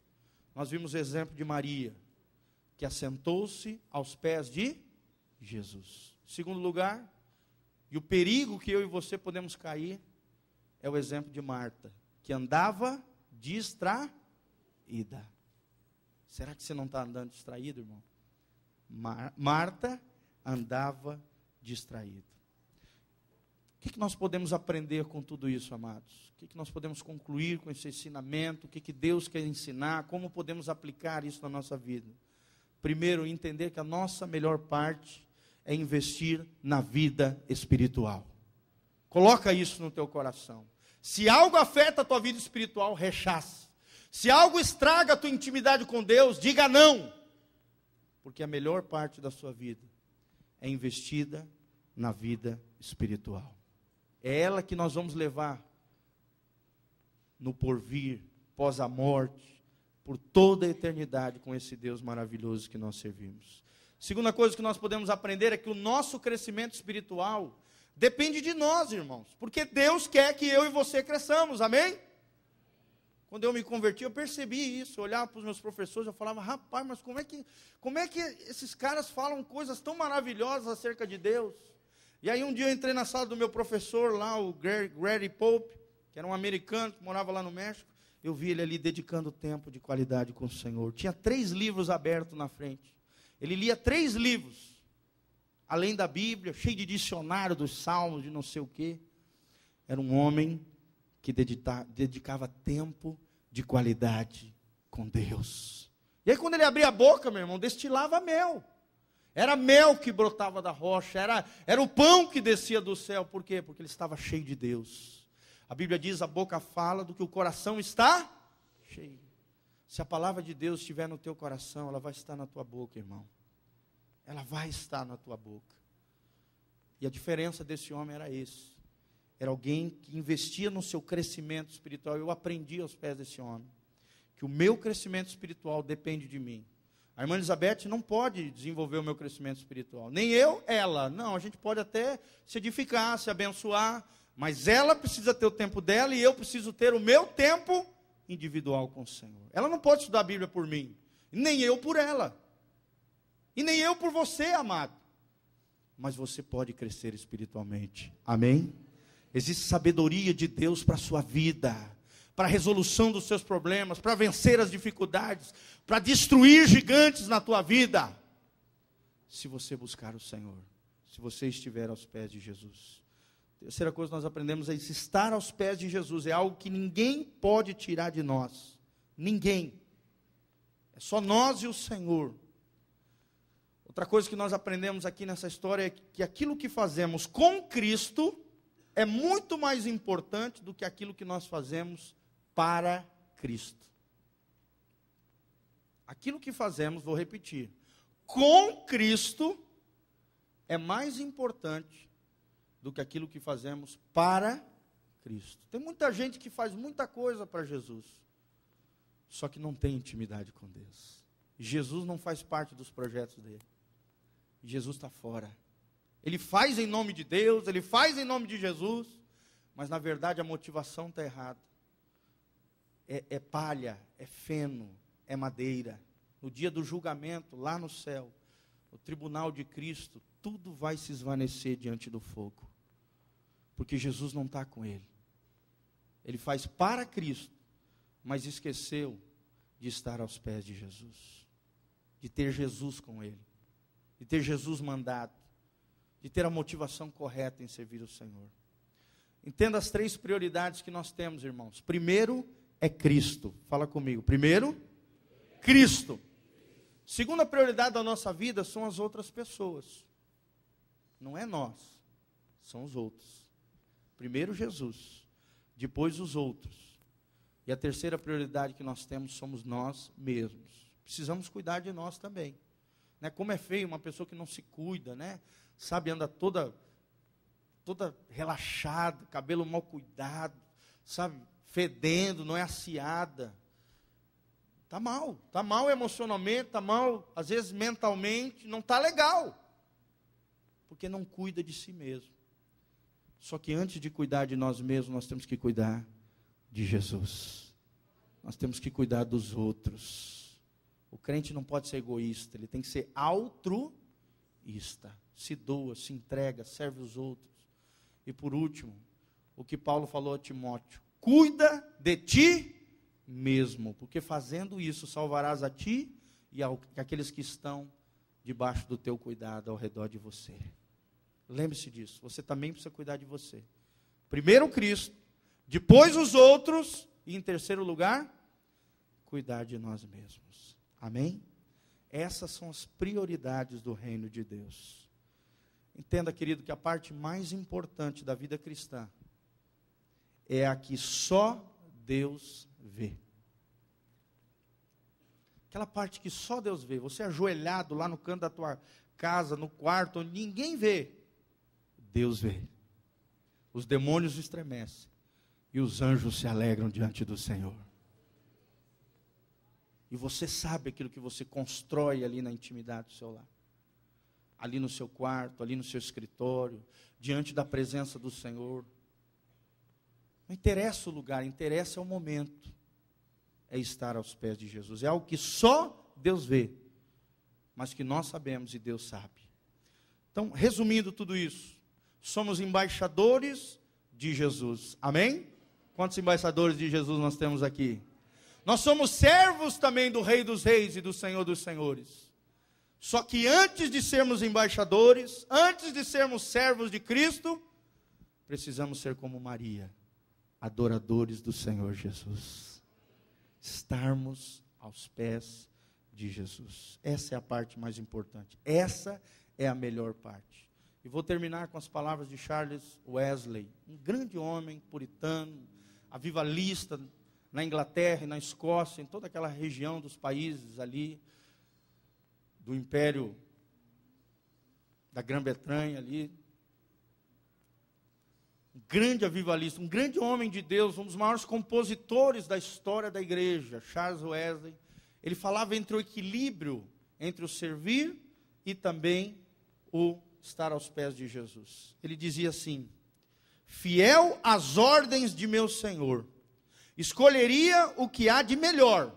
B: nós vimos o exemplo de Maria, que assentou-se aos pés de Jesus. Segundo lugar, e o perigo que eu e você podemos cair, é o exemplo de Marta, que andava distraída. Será que você não está andando distraído, irmão? Mar Marta andava distraída. O que, que, nós podemos aprender com tudo isso, amados? O que, que nós podemos concluir com esse ensinamento? O que, que Deus quer ensinar? Como podemos aplicar isso na nossa vida? Primeiro, entender que a nossa melhor parte é investir na vida espiritual. Coloca isso no teu coração. Se algo afeta a tua vida espiritual, rechace. Se algo estraga a tua intimidade com Deus, diga não. Porque a melhor parte da sua vida é investida na vida espiritual. É ela que nós vamos levar no porvir, pós a morte, por toda a eternidade com esse Deus maravilhoso que nós servimos. Segunda coisa que nós podemos aprender é que o nosso crescimento espiritual depende de nós, irmãos, porque Deus quer que eu e você cresçamos, amém? Quando eu me converti, eu percebi isso. Eu olhava para os meus professores, eu falava, rapaz, mas como é que, como é que esses caras falam coisas tão maravilhosas acerca de Deus? E aí um dia eu entrei na sala do meu professor lá, o Gary Pope, que era um americano que morava lá no México. Eu vi ele ali dedicando tempo de qualidade com o Senhor. Tinha três livros abertos na frente. Ele lia três livros, além da Bíblia, cheio de dicionário dos salmos, de não sei o quê. Era um homem que dedicava tempo de qualidade com Deus. E aí, quando ele abria a boca, meu irmão, destilava mel. era mel que brotava da rocha, era, era o pão que descia do céu. Por quê? Porque ele estava cheio de Deus. A Bíblia diz: a boca fala do que o coração está cheio. Se a palavra de Deus estiver no teu coração, ela vai estar na tua boca, irmão. Ela vai estar na tua boca. E a diferença desse homem era isso. Era alguém que investia no seu crescimento espiritual. Eu aprendi aos pés desse homem que o meu crescimento espiritual depende de mim. A irmã Elizabeth não pode desenvolver o meu crescimento espiritual. Nem eu, ela. Não, a gente pode até se edificar, se abençoar, mas ela precisa ter o tempo dela e eu preciso ter o meu tempo individual com o Senhor. Ela não pode estudar a Bíblia por mim, nem eu por ela. E nem eu por você, amado. Mas você pode crescer espiritualmente. Amém? Existe sabedoria de Deus para a sua vida, para a resolução dos seus problemas, para vencer as dificuldades, para destruir gigantes na tua vida. Se você buscar o Senhor, se você estiver aos pés de Jesus. Terceira coisa que nós aprendemos é isso: estar aos pés de Jesus é algo que ninguém pode tirar de nós. Ninguém. É só nós e o Senhor. Outra coisa que nós aprendemos aqui nessa história é que aquilo que fazemos com Cristo é muito mais importante do que aquilo que nós fazemos para Cristo. Aquilo que fazemos, vou repetir, com Cristo é mais importante do que aquilo que fazemos para Cristo. Tem muita gente que faz muita coisa para Jesus, só que não tem intimidade com Deus. Jesus não faz parte dos projetos dele. Jesus está fora. Ele faz em nome de Deus, ele faz em nome de Jesus, mas na verdade a motivação está errada. É, é palha, é feno, é madeira. No dia do julgamento, lá no céu, o tribunal de Cristo, tudo vai se esvanecer diante do fogo, porque Jesus não está com ele. Ele faz para Cristo, mas esqueceu de estar aos pés de Jesus, de ter Jesus com ele, de ter Jesus mandado de ter a motivação correta em servir o Senhor. Entenda as três prioridades que nós temos, irmãos. Primeiro é Cristo. Fala comigo. Primeiro, Cristo. Segunda prioridade da nossa vida são as outras pessoas. Não é nós, são os outros. Primeiro Jesus, depois os outros. E a terceira prioridade que nós temos somos nós mesmos. Precisamos cuidar de nós também. Né? Como é feio uma pessoa que não se cuida, né? sabe, anda toda toda relaxada, cabelo mal cuidado, sabe, fedendo, não é aciada. Tá mal, tá mal emocionalmente, tá mal, às vezes mentalmente, não tá legal. Porque não cuida de si mesmo. Só que antes de cuidar de nós mesmos, nós temos que cuidar de Jesus. Nós temos que cuidar dos outros. O crente não pode ser egoísta, ele tem que ser altruísta se doa, se entrega, serve os outros. E por último, o que Paulo falou a Timóteo: cuida de ti mesmo, porque fazendo isso salvarás a ti e aqueles que estão debaixo do teu cuidado ao redor de você. Lembre-se disso, você também precisa cuidar de você. Primeiro Cristo, depois os outros, e em terceiro lugar, cuidar de nós mesmos. Amém? Essas são as prioridades do reino de Deus. Entenda, querido, que a parte mais importante da vida cristã é a que só Deus vê. Aquela parte que só Deus vê. Você ajoelhado lá no canto da tua casa, no quarto, onde ninguém vê. Deus vê. Os demônios estremecem e os anjos se alegram diante do Senhor. E você sabe aquilo que você constrói ali na intimidade do seu lar ali no seu quarto, ali no seu escritório, diante da presença do Senhor. Não interessa o lugar, interessa o momento. É estar aos pés de Jesus. É algo que só Deus vê, mas que nós sabemos e Deus sabe. Então, resumindo tudo isso, somos embaixadores de Jesus. Amém? Quantos embaixadores de Jesus nós temos aqui? Nós somos servos também do Rei dos Reis e do Senhor dos Senhores. Só que antes de sermos embaixadores, antes de sermos servos de Cristo, precisamos ser como Maria, adoradores do Senhor Jesus. Estarmos aos pés de Jesus. Essa é a parte mais importante. Essa é a melhor parte. E vou terminar com as palavras de Charles Wesley, um grande homem puritano, avivalista na Inglaterra e na Escócia, em toda aquela região dos países ali do Império da Grã-Bretanha ali. Um grande avivalista, um grande homem de Deus, um dos maiores compositores da história da igreja, Charles Wesley. Ele falava entre o equilíbrio entre o servir e também o estar aos pés de Jesus. Ele dizia assim: fiel às ordens de meu Senhor, escolheria o que há de melhor,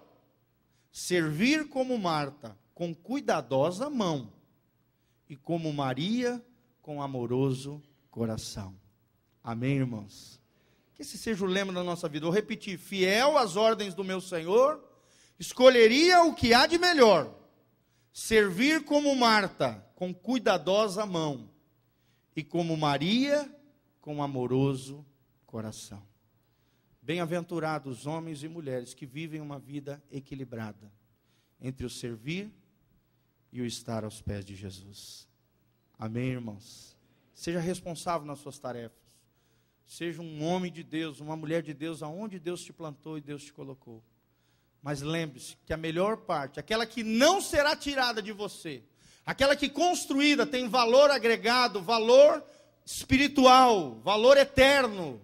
B: servir como Marta, com cuidadosa mão, e como Maria, com amoroso coração. Amém, irmãos? Que esse seja o lema da nossa vida. Vou repetir: fiel às ordens do meu Senhor, escolheria o que há de melhor, servir como Marta, com cuidadosa mão, e como Maria, com amoroso coração. Bem-aventurados homens e mulheres que vivem uma vida equilibrada entre o servir e o estar aos pés de Jesus. Amém, irmãos? Seja responsável nas suas tarefas. Seja um homem de Deus, uma mulher de Deus, aonde Deus te plantou e Deus te colocou. Mas lembre-se que a melhor parte, aquela que não será tirada de você, Aquela que construída tem valor agregado, valor espiritual, valor eterno,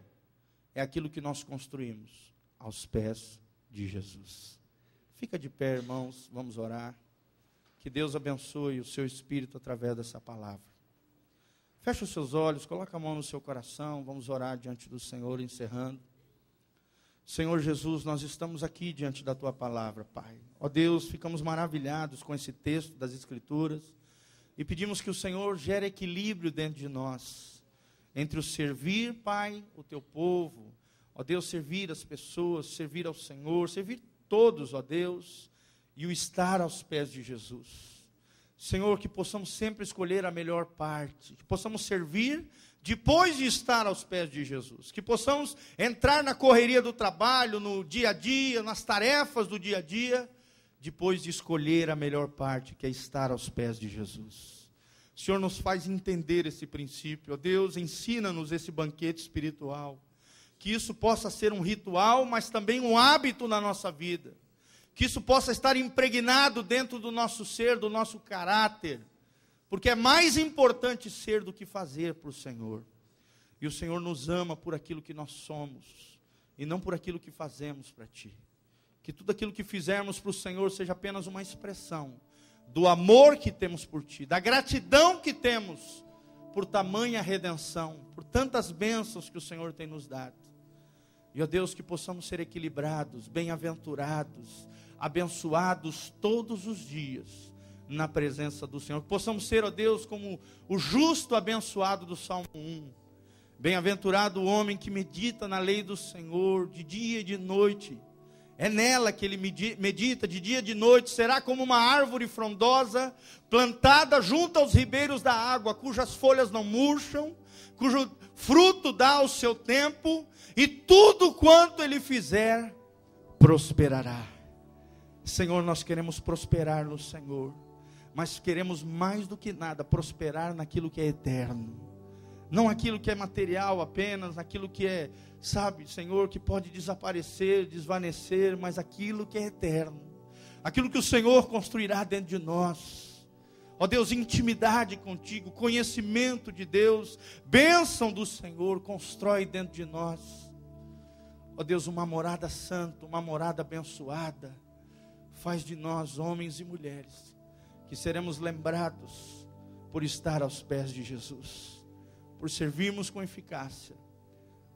B: é aquilo que nós construímos aos pés de Jesus. Fica de pé, irmãos, vamos orar. Que Deus abençoe o seu espírito através dessa palavra. Feche os seus olhos, coloque a mão no seu coração, vamos orar diante do Senhor, encerrando. Senhor Jesus, nós estamos aqui diante da tua palavra, Pai. Ó Deus, ficamos maravilhados com esse texto das Escrituras e pedimos que o Senhor gere equilíbrio dentro de nós, entre o servir, Pai, o teu povo, ó Deus, servir as pessoas, servir ao Senhor, servir todos, ó Deus, e o estar aos pés de Jesus. Senhor, que possamos sempre escolher a melhor parte, que possamos servir depois de estar aos pés de Jesus, que possamos entrar na correria do trabalho, no dia a dia, nas tarefas do dia a dia, depois de escolher a melhor parte, que é estar aos pés de Jesus. O Senhor nos faz entender esse princípio, ó Deus, ensina-nos esse banquete espiritual, que isso possa ser um ritual, mas também um hábito na nossa vida, que isso possa estar impregnado dentro do nosso ser, do nosso caráter porque é mais importante ser do que fazer para o Senhor. E o Senhor nos ama por aquilo que nós somos, e não por aquilo que fazemos para Ti. Que tudo aquilo que fizermos para o Senhor seja apenas uma expressão do amor que temos por Ti, da gratidão que temos por tamanha redenção, por tantas bênçãos que o Senhor tem nos dado. E, ó Deus, que possamos ser equilibrados, bem-aventurados, abençoados todos os dias na presença do Senhor. Que possamos ser, ó Deus, como o justo abençoado do Salmo 1. Bem-aventurado o homem que medita na lei do Senhor de dia e de noite. É nela que ele medita de dia e de noite. Será como uma árvore frondosa plantada junto aos ribeiros da água, cujas folhas não murcham, cujo fruto dá ao seu tempo, e tudo quanto ele fizer prosperará. Senhor, nós queremos prosperar no Senhor mas queremos mais do que nada prosperar naquilo que é eterno. Não aquilo que é material apenas, naquilo que é, sabe, Senhor, que pode desaparecer, desvanecer, mas aquilo que é eterno. Aquilo que o Senhor construirá dentro de nós. Ó Deus, intimidade contigo, conhecimento de Deus, bênção do Senhor, constrói dentro de nós. Ó Deus, uma morada santa, uma morada abençoada. Faz de nós homens e mulheres que seremos lembrados por estar aos pés de Jesus, por servirmos com eficácia,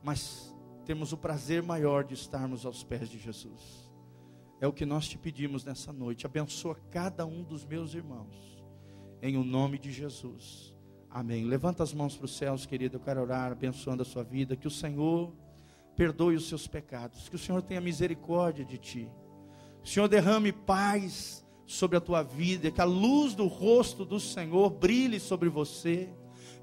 B: mas temos o prazer maior de estarmos aos pés de Jesus. É o que nós te pedimos nessa noite. Abençoa cada um dos meus irmãos, em o nome de Jesus. Amém. Levanta as mãos para os céus, querido. Eu quero orar abençoando a sua vida. Que o Senhor perdoe os seus pecados. Que o Senhor tenha misericórdia de ti. O Senhor derrame paz sobre a tua vida, que a luz do rosto do Senhor brilhe sobre você,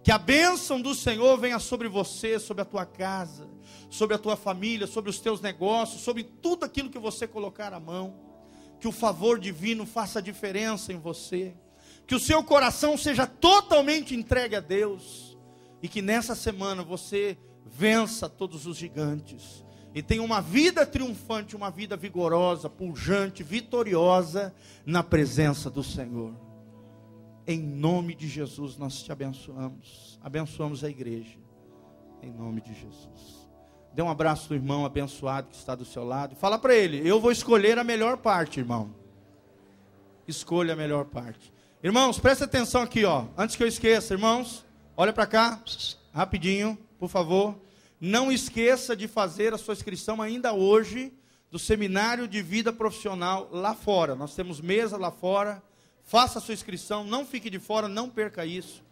B: que a bênção do Senhor venha sobre você, sobre a tua casa, sobre a tua família, sobre os teus negócios, sobre tudo aquilo que você colocar a mão. que o favor divino faça diferença em você, que o seu coração seja totalmente entregue a Deus e que nessa semana você vença todos os gigantes e tenha uma vida triunfante, uma vida vigorosa, pujante, vitoriosa na presença do Senhor. Em nome de Jesus nós te abençoamos. Abençoamos a igreja. Em nome de Jesus. Dê um abraço do irmão abençoado que está do seu lado. Fala para ele: Eu vou escolher a melhor parte, irmão. Escolha a melhor parte. Irmãos, presta atenção aqui, ó. Antes que eu esqueça, irmãos, olha para cá, rapidinho, por favor. Não esqueça de fazer a sua inscrição ainda hoje do seminário de vida profissional lá fora. Nós temos mesa lá fora. Faça a sua inscrição, não fique de fora, não perca isso.